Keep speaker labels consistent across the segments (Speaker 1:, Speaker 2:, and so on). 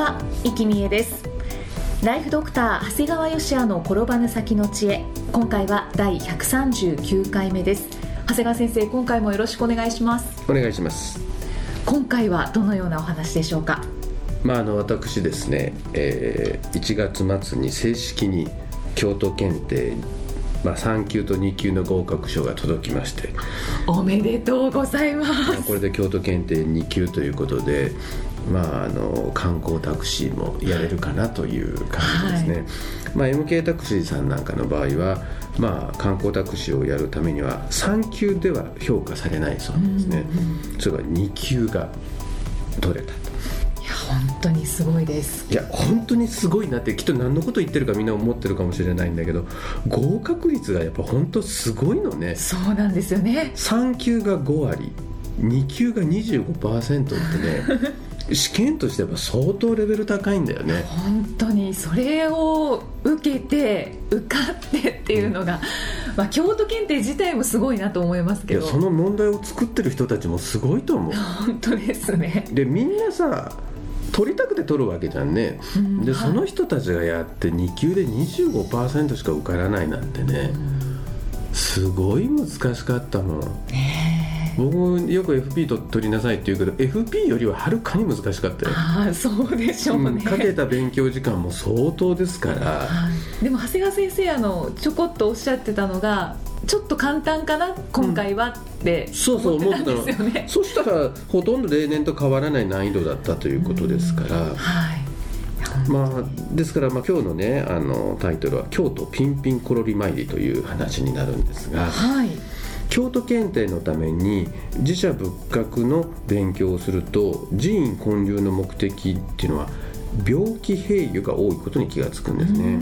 Speaker 1: は、生きみえです。ライフドクター長谷川芳也の転ばぬ先の知恵。今回は第139回目です。長谷川先生今回もよろしくお願いします。
Speaker 2: お願いします。
Speaker 1: 今回はどのようなお話でしょうか？
Speaker 2: まああの私ですね、えー、1月末に正式に京都検定まあ、3級と2級の合格書が届きまして。
Speaker 1: おめでとうございます。
Speaker 2: まあこれで京都検定2級ということで、まあ、あの観光タクシーもやれるかなという感じですね、
Speaker 1: はい。
Speaker 2: まあ、MK タクシーさんなんかの場合は、まあ、観光タクシーをやるためには3級では評価されないそうなんですね、それが2級が取れたと。
Speaker 1: いや本当にすごいです。
Speaker 2: いや本当にすごいなってきっと何のこと言ってるかみんな思ってるかもしれないんだけど合格率がやっぱ本当すごいのね。
Speaker 1: そうなんですよね。
Speaker 2: 3級が5割2級が25%ってね試験としては相当レベル高いんだよね。
Speaker 1: 本当に。それを受けて受かってっていうのが、まあ、京都検定自体もすごいなと思います
Speaker 2: い
Speaker 1: けど。
Speaker 2: やその問題を作ってる人たちもすごいと思う。
Speaker 1: 本当ですね。
Speaker 2: でみんなさ取りたくて取るわけじゃんね、
Speaker 1: うん。はい
Speaker 2: でその人たちがやって2級で25%しか受からないなんてねすごい難しかったもん。
Speaker 1: ね
Speaker 2: 僕よく FP と取りなさいって言うけど FP よりははるかに難しかったよ、
Speaker 1: ああそうでしょうね、
Speaker 2: うんかけた勉強時間も相当ですから。
Speaker 1: はい。でも長谷川先生あのちょこっとおっしゃってたのがちょっと簡単かな今回はって
Speaker 2: そうそう思
Speaker 1: 思ってたんですよね、
Speaker 2: そしたらほとんど例年と変わらない難易度だったということですから、
Speaker 1: はい。
Speaker 2: まあ、ですから、まあ、今日のねあのタイトルは「京都ピンピンコロリ参り」という話になるんですが。
Speaker 1: はい
Speaker 2: 京都検定のために自社仏閣の勉強をすると寺院建立の目的っていうのは病気併誘が多いことに気がつくんですね。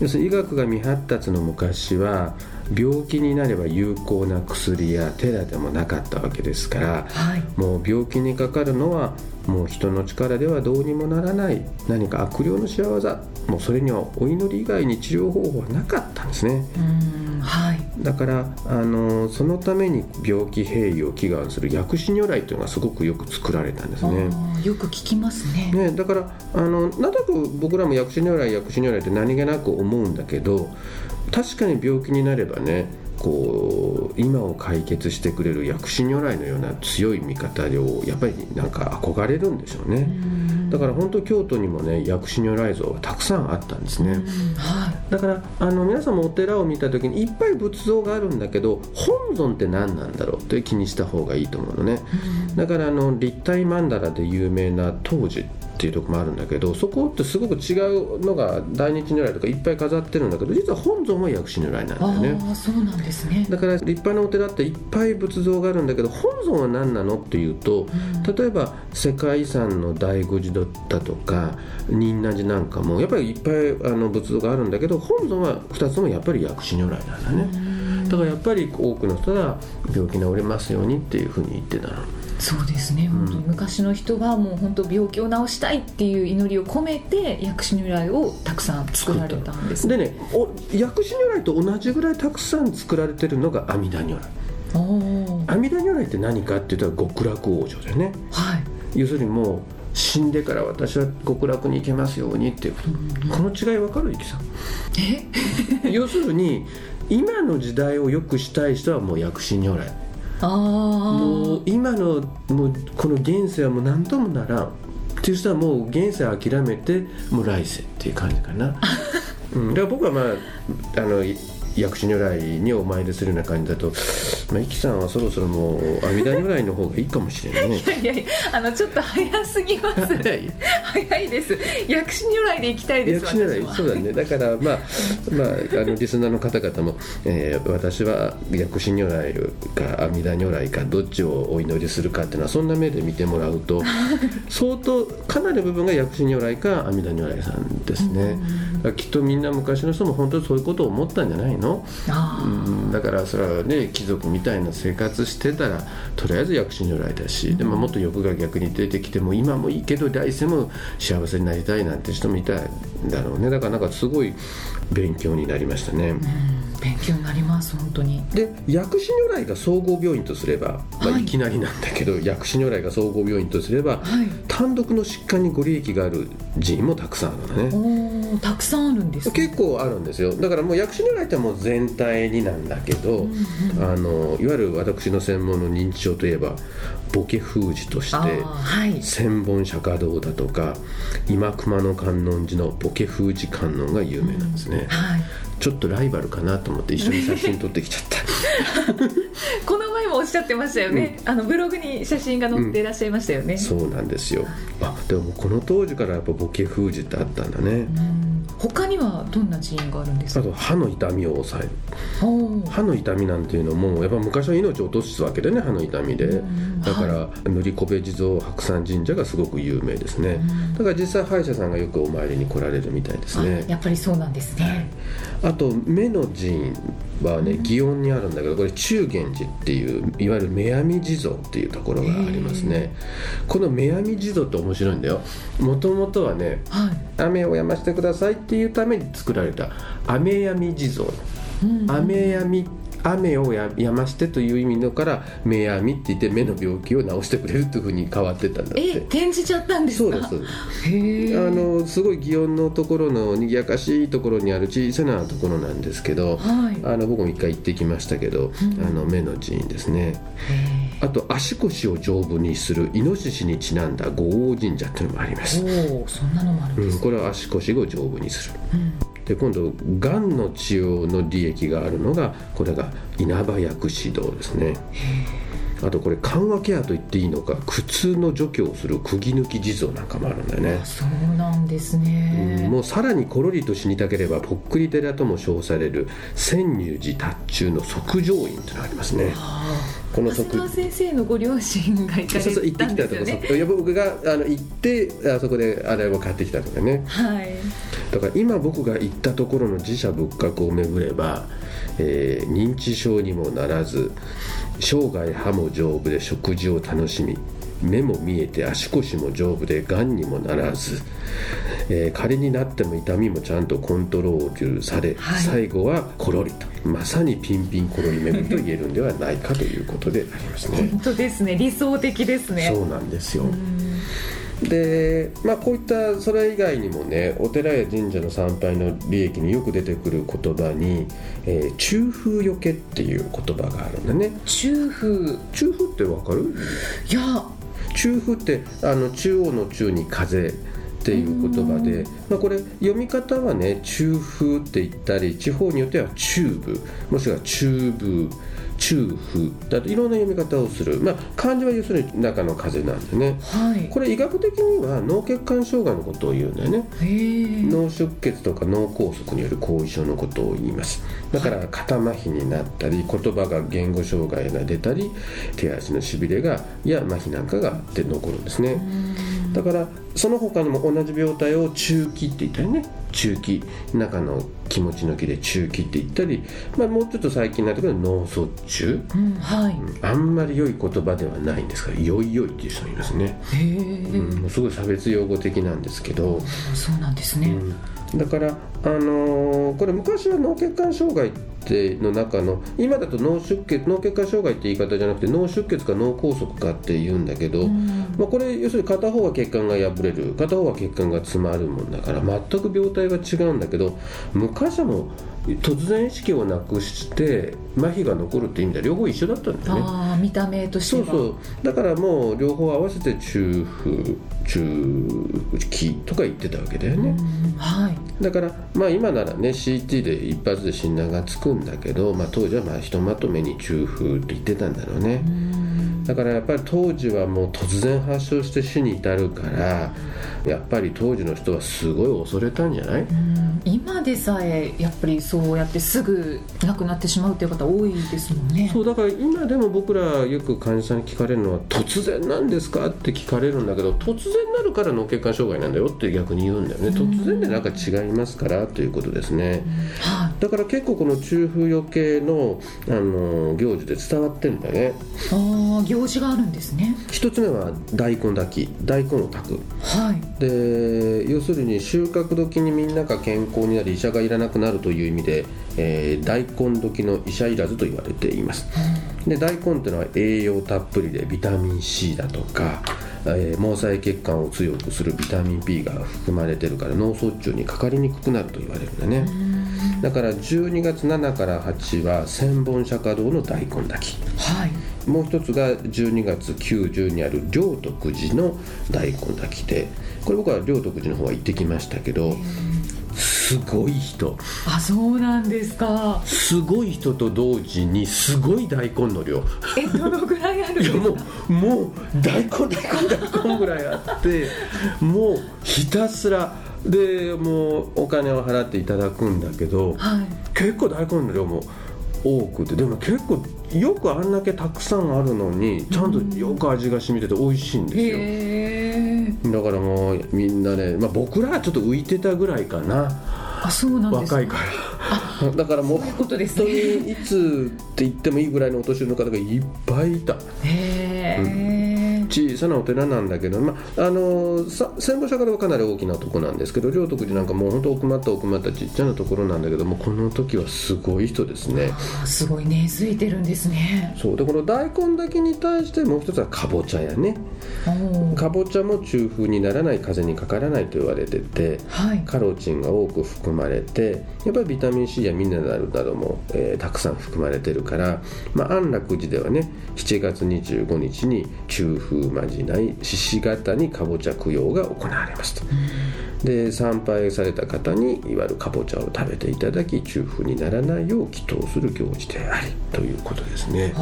Speaker 2: 要するに医学が未発達の昔は病気になれば有効な薬やテラでもなかったわけですから
Speaker 1: はい。
Speaker 2: もう病気にかかるのはもう人の力ではどうにもならない何か悪霊の仕業もうそれにはお祈り以外に治療方法はなかったんですね。
Speaker 1: うんはい
Speaker 2: だからあのそのために病気併誘を祈願する薬師如来というのがすごくよく作られたんですね。
Speaker 1: よく聞きますね
Speaker 2: ね、だからあのなんとなく僕らも薬師如来薬師如来って何気なく思うんだけど確かに病気になればねこう今を解決してくれる薬師如来のような強い味方をやっぱりなんか憧れるんでしょうね。だから本当京都にもね薬師如来像はたくさんあったんですね、
Speaker 1: うんはい。
Speaker 2: だからあの皆さんもお寺を見た時にいっぱい仏像があるんだけど本尊って何なんだろうって気にした方がいいと思うのね。だからあの立体曼荼羅で有名な東寺っていうところもあるんだけどそこってすごく違うのが大日如来とかいっぱい飾ってるんだけど実は本尊は薬師如来なんだよね。
Speaker 1: ああそうなんですね。
Speaker 2: だから立派なお寺っていっぱい仏像があるんだけど本尊は何なのっていうと例えば世界遺産の醍醐寺だとか仁和寺なんかもやっぱりいっぱいあの仏像があるんだけど本尊は2つともやっぱり薬師如来なんだね。だからやっぱり多くの人が病気治れますようにっていうふうに言ってたの
Speaker 1: そうですね、本当に昔の人はもう本当病気を治したいっていう祈りを込めて薬師如来をたくさん作られたんです。
Speaker 2: でねお薬師如来と同じぐらいたくさん作られてるのが阿弥陀如来。阿弥陀如来って何かって言ったら極楽往生だよね。
Speaker 1: はい。
Speaker 2: 要するにもう死んでから私は極楽に行けますようにっていうこと、この違い分かるゆきさん。
Speaker 1: え？
Speaker 2: 要するに今の時代を良くしたい人はもう薬師如来。
Speaker 1: あ
Speaker 2: もう今のもうこの現世はもう何ともならん。っていう人はもう現世諦めてもう来世っていう感じかな、うん、だから僕はまああのい薬師如来にお参りするような感じだと、まあ、イキさんはそろそろもう阿弥陀如来の方がいいかもしれないね。
Speaker 1: いやいやあのちょっと早すぎます。
Speaker 2: 早い。
Speaker 1: 早いです。薬師如来で行きたいです
Speaker 2: 薬師如来そうだね。だからまあ まああのリスナーの方々も、えー私は薬師如来か阿弥陀如来かどっちをお祈りするかっていうのはそんな目で見てもらうと相当かなりの部分が薬師如来か阿弥陀如来さんですね。きっとみんな昔の人も本当にそういうことを思ったんじゃないの？
Speaker 1: あ
Speaker 2: うん。だからそれはね貴族みたいな生活してたらとりあえず薬師如来だし、でももっと欲が逆に出てきても今もいいけど来世も幸せになりたいなんて人もいたんだろうねだからなんかすごい勉強になりましたね。
Speaker 1: うん勉強になります本当に。
Speaker 2: で薬師如来が総合病院とすれば、まあ、
Speaker 1: はい。
Speaker 2: いきなりなんだけど、薬師如来が総合病院とすれば、
Speaker 1: はい。
Speaker 2: 単独の疾患にご利益がある寺院もたくさんあるのね。
Speaker 1: おおたくさんあるんですね。
Speaker 2: 結構あるんですよ。だからもう薬師如来ってもう全体になんだけど、
Speaker 1: うんうん。
Speaker 2: あのいわゆる私の専門の認知症といえばボケ封じとして
Speaker 1: はい。
Speaker 2: 千本釈迦堂だとか今熊野観音寺のボケ封じ観音が有名なんですね、
Speaker 1: はい
Speaker 2: ちょっとライバルかなと思って一緒に写真撮ってきちゃった。
Speaker 1: この前もおっしゃってましたよね、あのブログに写真が載っていらっしゃいましたよね、
Speaker 2: そうなんですよ。あでもこの当時からやっぱボケ封じってあったんだね。
Speaker 1: うん他にはどんな寺院があるんですか？
Speaker 2: あと歯の痛みを抑える。歯の痛みなんていうのもやっぱ昔は命を落とすわけでね歯の痛みで、
Speaker 1: うん
Speaker 2: だから、塗りこべ地蔵白山神社がすごく有名ですね、
Speaker 1: ん。
Speaker 2: だから実際歯医者さんがよくお参りに来られるみたいです
Speaker 1: あ
Speaker 2: ね
Speaker 1: やっぱりそうなんですね、
Speaker 2: あと目の寺院はね祇園にあるんだけどこれ中元寺っていういわゆる目阿弥地蔵っていうところがありますね。この目阿弥地蔵って面白いんだよ。もともとはね
Speaker 1: はい。
Speaker 2: 雨をやましてくださいっていうために作られた雨やみ地蔵。
Speaker 1: うん
Speaker 2: 雨やみ雨をややましてという意味のから目やみって言って目の病気を治してくれるというふうに変わってったんだっ
Speaker 1: え
Speaker 2: て
Speaker 1: 転じちゃったんですか？
Speaker 2: そうです
Speaker 1: へえ
Speaker 2: あのすごい祇園のところの賑やかしいところにある小さなところなんですけど
Speaker 1: はい。
Speaker 2: あの僕も一回行ってきましたけど、
Speaker 1: うん。
Speaker 2: あの目の寺院ですね。
Speaker 1: へ
Speaker 2: あと足腰を丈夫にするイノシシにちなんだ五王神社っていうのもあります、
Speaker 1: ーおおそんなのもあるん
Speaker 2: うん、
Speaker 1: です、
Speaker 2: これは足腰を丈夫にする。
Speaker 1: うん。
Speaker 2: で今度がんの治療の利益があるのがこれが稲葉薬師堂ですねあとこれ緩和ケアと言っていいのか苦痛の除去をする釘抜き地蔵なんかもあるんだよね。
Speaker 1: あそうなんですね、
Speaker 2: もうさらにころりと死にたければぽっくり寺とも称される千入寺達中の即上院というのがありますね。
Speaker 1: あ
Speaker 2: この即
Speaker 1: 先生のご両親が行かれ
Speaker 2: そうそう行ってきたとこ
Speaker 1: ね
Speaker 2: 僕があの行ってあそこであれを買ってきたとかね。
Speaker 1: はい。
Speaker 2: だから今僕が行ったところの自社仏閣を巡れば、えー認知症にもならず生涯歯も丈夫で食事を楽しみ目も見えて足腰も丈夫でがんにもならず、えー仮になっても痛みもちゃんとコントロールされ、
Speaker 1: はい。
Speaker 2: 最後はコロリとまさにピンピンコロリ巡りと言えるんではないかということでありますね。
Speaker 1: 本当ですね。理想的ですね。
Speaker 2: そうなんですよ、
Speaker 1: うん
Speaker 2: でまあこういったそれ以外にもねお寺や神社の参拝の利益によく出てくる言葉に「えー中風よけ」っていう言葉があるんだね。
Speaker 1: 中風。
Speaker 2: 中風ってわかる？
Speaker 1: いや。
Speaker 2: 中風ってあの中央の中に風っていう言葉で、まあ、これ読み方はね中風って言ったり地方によっては中部もしくは中部中風だといろんな読み方をする。まあ漢字は要するに中の風なんでね。
Speaker 1: はい。
Speaker 2: これ医学的には脳血管障害のことを言うんだよね。脳出血とか脳梗塞による後遺症のことを言います。だから肩麻痺になったり言葉が言語障害が出たり手足のしびれがや麻痺なんかがあって残るんですねだからその他にも同じ病態を中気って言ったりね中気中の気持ちの気で中気って言ったり、まあ、もうちょっと最近になってくると脳卒中。
Speaker 1: うんはい。
Speaker 2: あんまり良い言葉ではないんですが「よいよい」っていう人もいますね、うん、すごい差別用語的なんですけど、
Speaker 1: そうなんですね、
Speaker 2: うん、だから、あのーこれ昔は脳血管障害っての中の今だと脳出血脳血管障害って言い方じゃなくて脳出血か脳梗塞かって言うんだけど、
Speaker 1: うん。
Speaker 2: まあ、これ要するに片方は血管が破れる片方は血管が詰まるもんだから全く病態は違うんだけど昔はもう突然意識をなくして麻痺が残るって意味では両方一緒だったんだよね。
Speaker 1: ああ見た目としては。
Speaker 2: そうそう。だからもう両方合わせて中風中期とか言ってたわけだよね、
Speaker 1: うんはい。
Speaker 2: だからまあ今ならね CT で一発で診断がつくんだけど、まあ、当時はまあひとまとめに中風って言ってたんだろうね、
Speaker 1: うん。
Speaker 2: だからやっぱり当時はもう突然発症して死に至るからやっぱり当時の人はすごい恐れたんじゃない？
Speaker 1: うん今でさえやっぱりそうやってすぐ亡くなってしまうっていう方多いですもんね。
Speaker 2: そうだから今でも僕らよく患者さんに聞かれるのは突然なんですかって聞かれるんだけど突然なるから脳血管障害なんだよって逆に言うんだよね。突然でなんか違いますからということですね。
Speaker 1: はい
Speaker 2: だから結構この中風余計のあの行事で伝わってるんだね。
Speaker 1: ああ行事があるんですね。
Speaker 2: 一つ目は大根炊き大根を炊く。
Speaker 1: はい。
Speaker 2: で要するに収穫時にみんなが健康になり医者がいらなくなるという意味で、えー大根時の医者いらずと言われています。で大根っていうのは栄養たっぷりでビタミン C だとか、えー毛細血管を強くするビタミン B が含まれてるから脳卒中にかかりにくくなると言われるんだねだから12月7から8は千本釈迦堂の大根炊き
Speaker 1: はい。
Speaker 2: もう一つが12月9、10にある両徳寺の大根炊きで。これ僕は両徳寺の方は行ってきましたけどすごい人。
Speaker 1: あそうなんですか。
Speaker 2: すごい人と同時にすごい大根の量。
Speaker 1: えどのぐらいあるんですか？
Speaker 2: いやもうもう大根大根大根ぐらいあってもうひたすらでもうお金を払っていただくんだけど
Speaker 1: はい。
Speaker 2: 結構大根の量も多くてでも結構よくあんだけたくさんあるのにちゃんとよく味が染みてて美味しいんですよ。だからもうみんなね、まあ、僕らはちょっと浮いてたぐらいかな。
Speaker 1: あそうなん
Speaker 2: 若いから。だからもう
Speaker 1: そういうことです
Speaker 2: 本当
Speaker 1: ね
Speaker 2: にいつって言ってもいいぐらいのお年寄りの方がいっぱいいた。
Speaker 1: へえ
Speaker 2: 小さなお寺なんだけど、まあ、あのさ千本釈迦堂はかなり大きなとこなんですけど両徳寺なんかもう本当奥まった奥まったちっちゃなところなんだけどもこの時はすごい人ですね。
Speaker 1: あすごい根付いてるんですね。
Speaker 2: そうでこの大根だけに対してもう一つはかぼちゃやね。かぼちゃも中風にならない風邪にかからないと言われてて
Speaker 1: はい。
Speaker 2: カロチンが多く含まれてやっぱりビタミン C やミネラルなども、えーたくさん含まれてるから、まあ、安楽寺ではね7月25日に中風まじない獅子型にかぼちゃ供養が行われますと。で参拝された方にいわゆるかぼちゃを食べていただき中風にならないよう祈祷する行事でありということですね。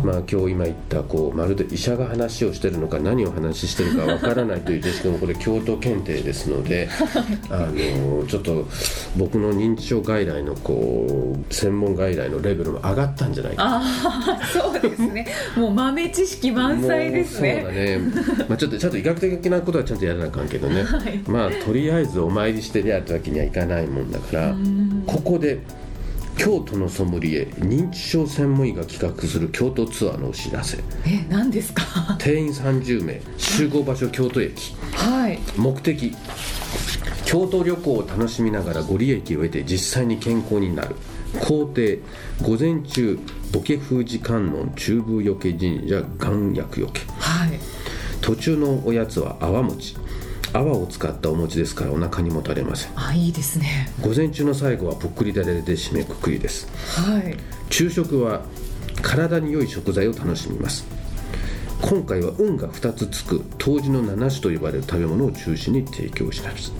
Speaker 1: あ
Speaker 2: まあ、今日今言ったこうまるで医者が話をしてるのか何を話してるかわからないというですけどもこれ京都検定ですので あのちょっと僕の認知症外来のこう専門外来のレベルも上がったんじゃないか。
Speaker 1: あーそうですね。もう豆知識満載ですね。
Speaker 2: そうだね、まあ、ちょっとちゃんと医学的なことはちゃんとやらなあかんけどね、
Speaker 1: はい。
Speaker 2: まあとりあえずお参りしてりゃってわけにはいかないもんだからここで京都のソムリエ認知症専門医が企画する京都ツアーのお知らせ。
Speaker 1: え何ですか？
Speaker 2: 定員30名集合場所京都駅。
Speaker 1: はい。
Speaker 2: 目的。京都旅行を楽しみながらご利益を得て実際に健康になる。工程。午前中ボケ封じ観音中部よけ神社願薬よけ。
Speaker 1: はい。
Speaker 2: 途中のおやつは泡餅泡を使ったお餅ですからお腹にもたれません。
Speaker 1: あいいですね。
Speaker 2: 午前中の最後はぽっくりだれで締めくくりです。
Speaker 1: はい。
Speaker 2: 昼食は体に良い食材を楽しみます。今回は運が2つつく当時の7種と呼ばれる食べ物を中心に提供します、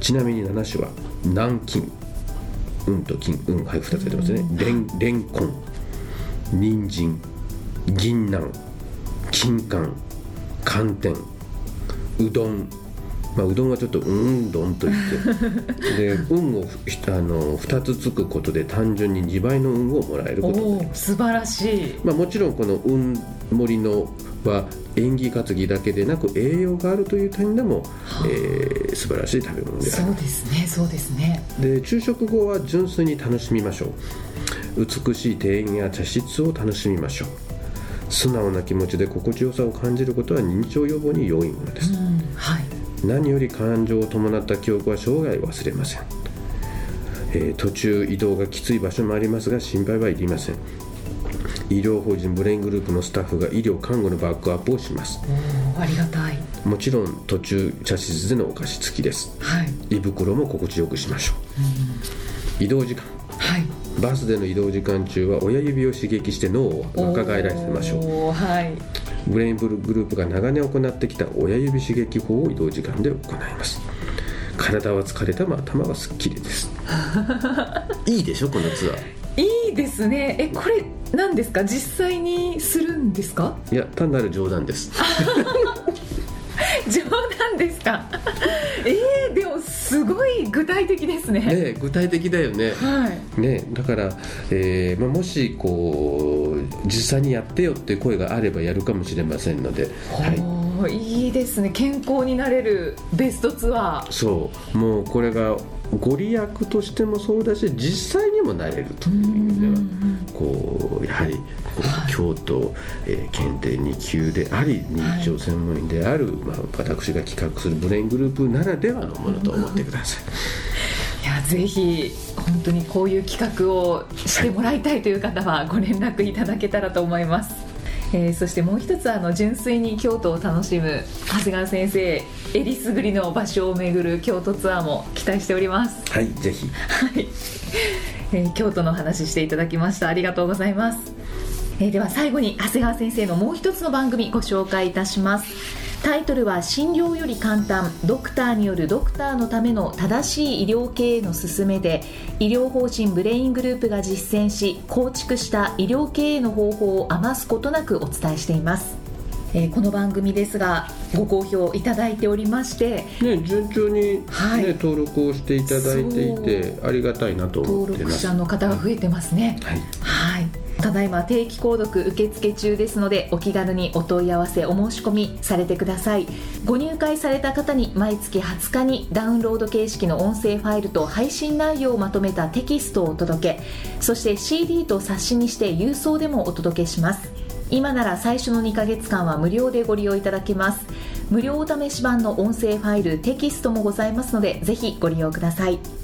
Speaker 2: ちなみに7種は南京運と金運はい2つ出てますね。レンレンコン人参銀杏金柑寒天うどんまあ、うどんはちょっとうんどんと言って。で運をひあの2つつくことで単純に2倍の運をもらえること。になり
Speaker 1: おお
Speaker 2: ます
Speaker 1: 素晴らしい。
Speaker 2: まあ、もちろんこの運盛りのは縁起担ぎだけでなく栄養があるという点でも、えー素晴らしい食べ物である。
Speaker 1: そうですねそうですね。
Speaker 2: で昼食後は純粋に楽しみましょう。美しい庭園や茶室を楽しみましょう。素直な気持ちで心地よさを感じることは認知症予防に良いものです、
Speaker 1: うん。はい
Speaker 2: 何より感情を伴った記憶は生涯忘れません、えー途中移動がきつい場所もありますが心配はいりません。医療法人ブレイングループのスタッフが医療看護のバックアップをします。
Speaker 1: ありがたい。
Speaker 2: もちろん途中茶室でのお菓子付きです。
Speaker 1: はい。
Speaker 2: 胃袋も心地よくしましょう。移動時間。
Speaker 1: は
Speaker 2: バスでの移動時間中は親指を刺激して脳を若返らせましょう。
Speaker 1: うはい
Speaker 2: ブレインブルグループが長年行ってきた親指刺激法を移動時間で行います。体は疲れても頭はすっきりです。いいでしょこのツアー。
Speaker 1: いいですね。えこれ何ですか？実際にするんですか？
Speaker 2: いや単なる冗談です。
Speaker 1: 冗談ですか？えー、でもすごい具体的ですね。
Speaker 2: ね具体的だよね。
Speaker 1: はい。
Speaker 2: ねだから、えーまあ、もしこう実際にやってよって声があればやるかもしれませんので、はい、
Speaker 1: いいですね。健康になれるベストツアー。
Speaker 2: そう。もうこれがご利益としてもそうだし実際にもなれるという意味ではこうやはり京都、えー検定2級であり認知症専門員である、まあ、私が企画するブレイングループならではのものと思ってください。
Speaker 1: いやぜひ本当にこういう企画をしてもらいたいという方はご連絡いただけたらと思います、えーそしてもう一つあの純粋に京都を楽しむ長谷川先生えりすぐりの場所を巡る京都ツアーも期待しております。
Speaker 2: はい、ぜひ。
Speaker 1: はい、えー京都の話していただきました。ありがとうございます、えーでは最後に長谷川先生のもう一つの番組ご紹介いたしますタイトルは診療より簡単。ドクターによるドクターのための正しい医療経営の勧めで医療法人ブレイングループが実践し構築した医療経営の方法を余すことなくお伝えしています。えーこの番組ですがご好評いただいておりまして
Speaker 2: ね、順調に、ね
Speaker 1: はい。
Speaker 2: 登録をしていただいていてありがたいなと思
Speaker 1: 登録
Speaker 2: ってます。
Speaker 1: 者の方が増えてますね。
Speaker 2: はい、
Speaker 1: はい。ただいま定期購読受付中ですのでお気軽にお問い合わせお申し込みされてください。ご入会された方に毎月20日にダウンロード形式の音声ファイルと配信内容をまとめたテキストをお届けそして CD と冊子にして郵送でもお届けします。今なら最初の2ヶ月間は無料でご利用いただけます。無料お試し版の音声ファイルテキストもございますのでぜひご利用ください。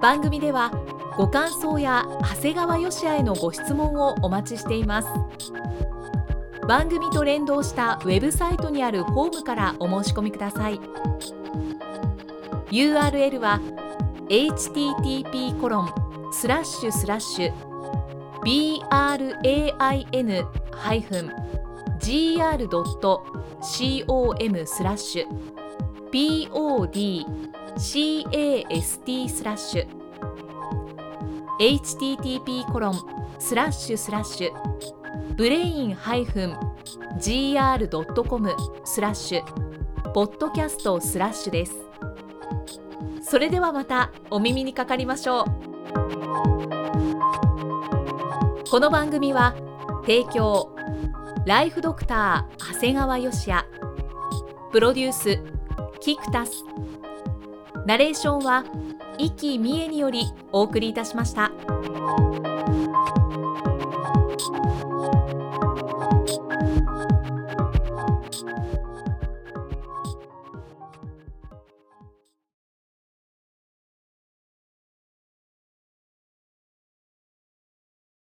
Speaker 1: 番組ではご感想や長谷川よしあへのご質問をお待ちしています。番組と連動したウェブサイトにあるホームからお申し込みください。URL は http コロンスラッシュスラッシュ brain-gr.com スラッシュ cast スラッシュ http コロンスラッシュスラッシュブレイン -gr.com スラッシュポッドキャストスラッシュです。それではまたお耳にかかりましょう。この番組は提供ライフドクター長谷川芳也。プロデュースキクタス。ナレーションは生きみえによりお送りいたしました。